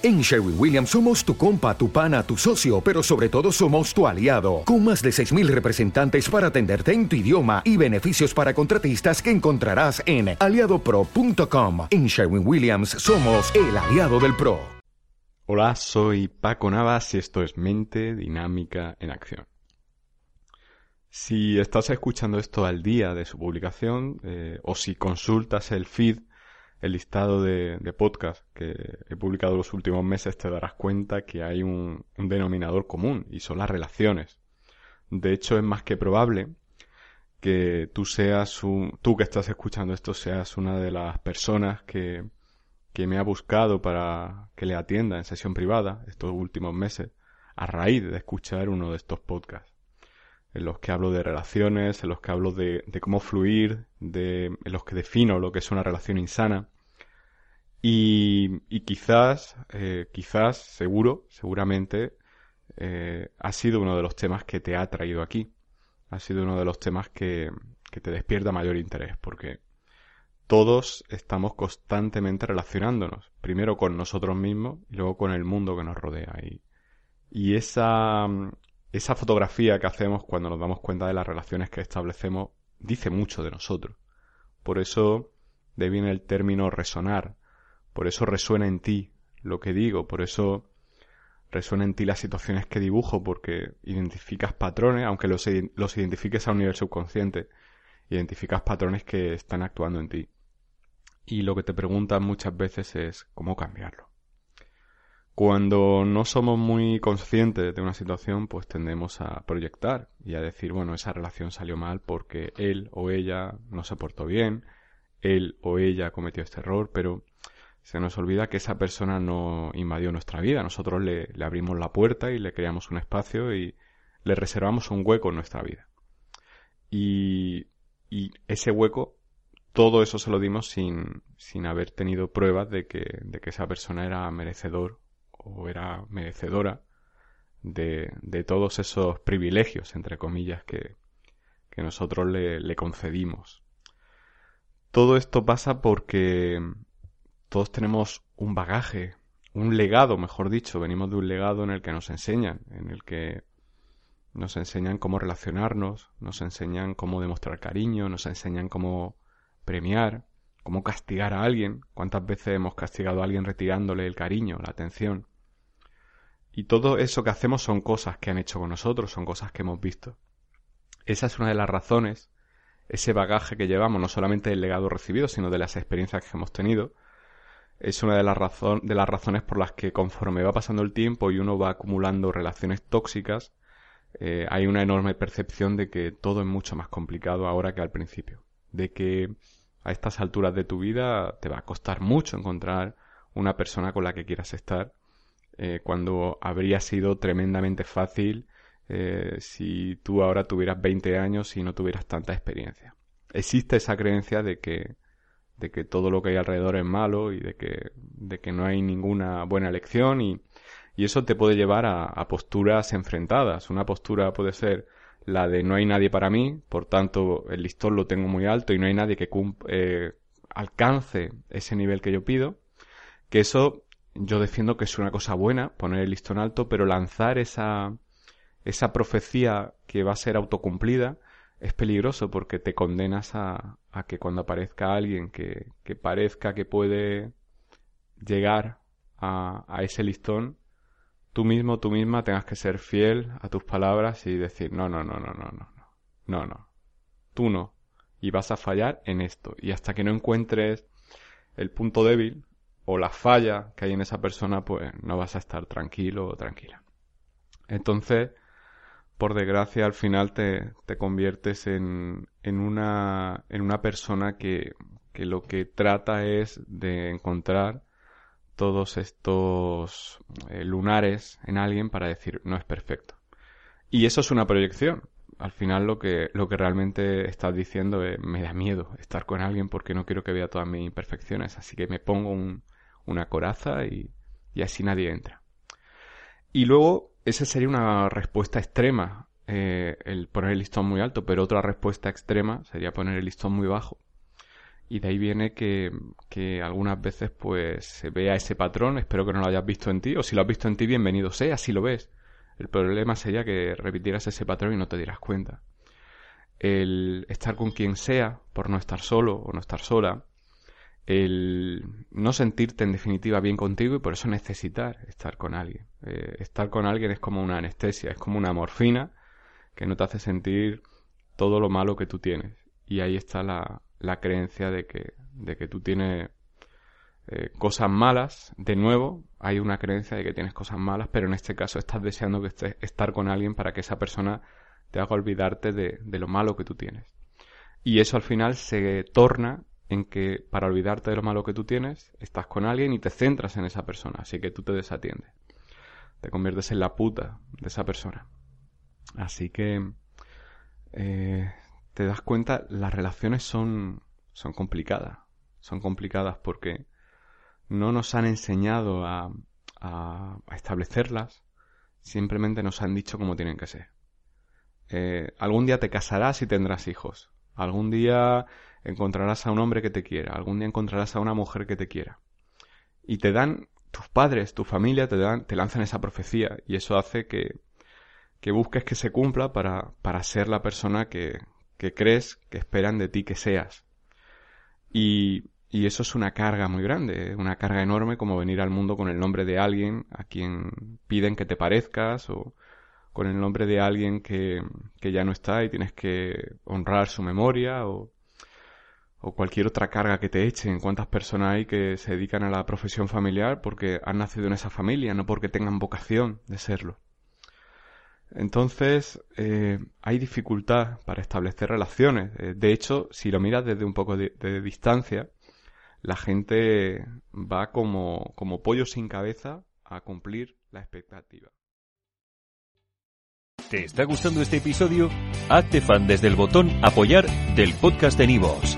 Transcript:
En Sherwin Williams somos tu compa, tu pana, tu socio, pero sobre todo somos tu aliado, con más de 6.000 representantes para atenderte en tu idioma y beneficios para contratistas que encontrarás en aliadopro.com. En Sherwin Williams somos el aliado del PRO. Hola, soy Paco Navas y esto es Mente Dinámica en Acción. Si estás escuchando esto al día de su publicación eh, o si consultas el feed el listado de, de podcast que he publicado los últimos meses te darás cuenta que hay un, denominador común y son las relaciones. De hecho, es más que probable que tú seas un, tú que estás escuchando esto seas una de las personas que, que me ha buscado para que le atienda en sesión privada estos últimos meses a raíz de escuchar uno de estos podcasts en los que hablo de relaciones, en los que hablo de, cómo fluir, de, en los que defino lo que es una relación insana. Y, quizás, eh, quizás, seguro, seguramente, eh, ha sido uno de los temas que te ha traído aquí. Ha sido uno de los temas que, que te despierta mayor interés, porque todos estamos constantemente relacionándonos, primero con nosotros mismos y luego con el mundo que nos rodea. Y, y esa, esa fotografía que hacemos cuando nos damos cuenta de las relaciones que establecemos dice mucho de nosotros. Por eso de viene el término resonar, por eso resuena en ti lo que digo, por eso resuena en ti las situaciones que dibujo, porque identificas patrones, aunque los, los identifiques a un nivel subconsciente, identificas patrones que están actuando en ti. Y lo que te preguntan muchas veces es cómo cambiarlo. Cuando no somos muy conscientes de una situación, pues tendemos a proyectar y a decir, bueno, esa relación salió mal porque él o ella no se portó bien, él o ella cometió este error, pero se nos olvida que esa persona no invadió nuestra vida. Nosotros le, abrimos la puerta y le creamos un espacio y le reservamos un hueco en nuestra vida. Y, y ese hueco, todo eso se lo dimos sin, sin haber tenido pruebas de que, de que esa persona era merecedor o era merecedora de, de todos esos privilegios, entre comillas, que, que nosotros le, le concedimos. Todo esto pasa porque todos tenemos un bagaje, un legado, mejor dicho, venimos de un legado en el que nos enseñan, en el que nos enseñan cómo relacionarnos, nos enseñan cómo demostrar cariño, nos enseñan cómo premiar, cómo castigar a alguien. ¿Cuántas veces hemos castigado a alguien retirándole el cariño, la atención? Y todo eso que hacemos son cosas que han hecho con nosotros, son cosas que hemos visto. Esa es una de las razones, ese bagaje que llevamos, no solamente del legado recibido, sino de las experiencias que hemos tenido, es una de las, de las razones por las que conforme va pasando el tiempo y uno va acumulando relaciones tóxicas, eh, hay una enorme percepción de que todo es mucho más complicado ahora que al principio. De que a estas alturas de tu vida te va a costar mucho encontrar una persona con la que quieras estar eh, cuando habría sido tremendamente fácil eh, si tú ahora tuvieras 20 años y no tuvieras tanta experiencia. Existe esa creencia de que, de que todo lo que hay alrededor es malo y de que, de que no hay ninguna buena elección y, y eso te puede llevar a, a, posturas enfrentadas. Una postura puede ser la de no hay nadie para mí, por tanto el listón lo tengo muy alto y no hay nadie que eh, alcance ese nivel que yo pido, que eso yo defiendo que es una cosa buena poner el listón alto, pero lanzar esa, esa profecía que va a ser autocumplida es peligroso porque te condenas a, a que cuando aparezca alguien que, que, parezca que puede llegar a, a ese listón, tú mismo, tú misma tengas que ser fiel a tus palabras y decir, no, no, no, no, no, no, no, no, tú no. Y vas a fallar en esto. Y hasta que no encuentres el punto débil, o la falla que hay en esa persona, pues no vas a estar tranquilo o tranquila. Entonces, por desgracia, al final te, te conviertes en, en, una, en una persona que, que lo que trata es de encontrar todos estos eh, lunares en alguien para decir no es perfecto. Y eso es una proyección. Al final lo que, lo que realmente estás diciendo es me da miedo estar con alguien porque no quiero que vea todas mis imperfecciones, así que me pongo un, una coraza y, así nadie entra. Y luego, esa sería una respuesta extrema, eh, el poner el listón muy alto, pero otra respuesta extrema sería poner el listón muy bajo. Y de ahí viene que, que, algunas veces pues se vea ese patrón, espero que no lo hayas visto en ti, o si lo has visto en ti, bienvenido sea, si lo ves. El problema sería que repitieras ese patrón y no te dieras cuenta. El estar con quien sea, por no estar solo o no estar sola, el no sentirte en definitiva bien contigo y por eso necesitar estar con alguien. Eh, estar con alguien es como una anestesia, es como una morfina que no te hace sentir todo lo malo que tú tienes. Y ahí está la, la creencia de que, de que tú tienes eh, cosas malas. De nuevo, hay una creencia de que tienes cosas malas, pero en este caso estás deseando que estés, estar con alguien para que esa persona te haga olvidarte de, de lo malo que tú tienes. Y eso al final se torna en que para olvidarte de lo malo que tú tienes, estás con alguien y te centras en esa persona, así que tú te desatiendes. Te conviertes en la puta de esa persona. Así que eh, te das cuenta, las relaciones son, son complicadas. Son complicadas porque no nos han enseñado a, a, establecerlas, simplemente nos han dicho cómo tienen que ser. Eh, algún día te casarás y tendrás hijos. Algún día encontrarás a un hombre que te quiera. Algún día encontrarás a una mujer que te quiera. Y te dan, tus padres, tu familia te dan, te lanzan esa profecía. Y eso hace que, que busques que se cumpla para, para ser la persona que, que crees que esperan de ti que seas. Y, y eso es una carga muy grande, una carga enorme como venir al mundo con el nombre de alguien a quien piden que te parezcas o con el nombre de alguien que, que ya no está y tienes que honrar su memoria o, o cualquier otra carga que te echen. ¿Cuántas personas hay que se dedican a la profesión familiar porque han nacido en esa familia, no porque tengan vocación de serlo? Entonces, eh, hay dificultad para establecer relaciones. Eh, de hecho, si lo miras desde un poco de, distancia, la gente va como, como pollo sin cabeza a cumplir la expectativa. ¿Te está gustando este episodio? Hazte fan desde el botón apoyar del podcast de Nivos.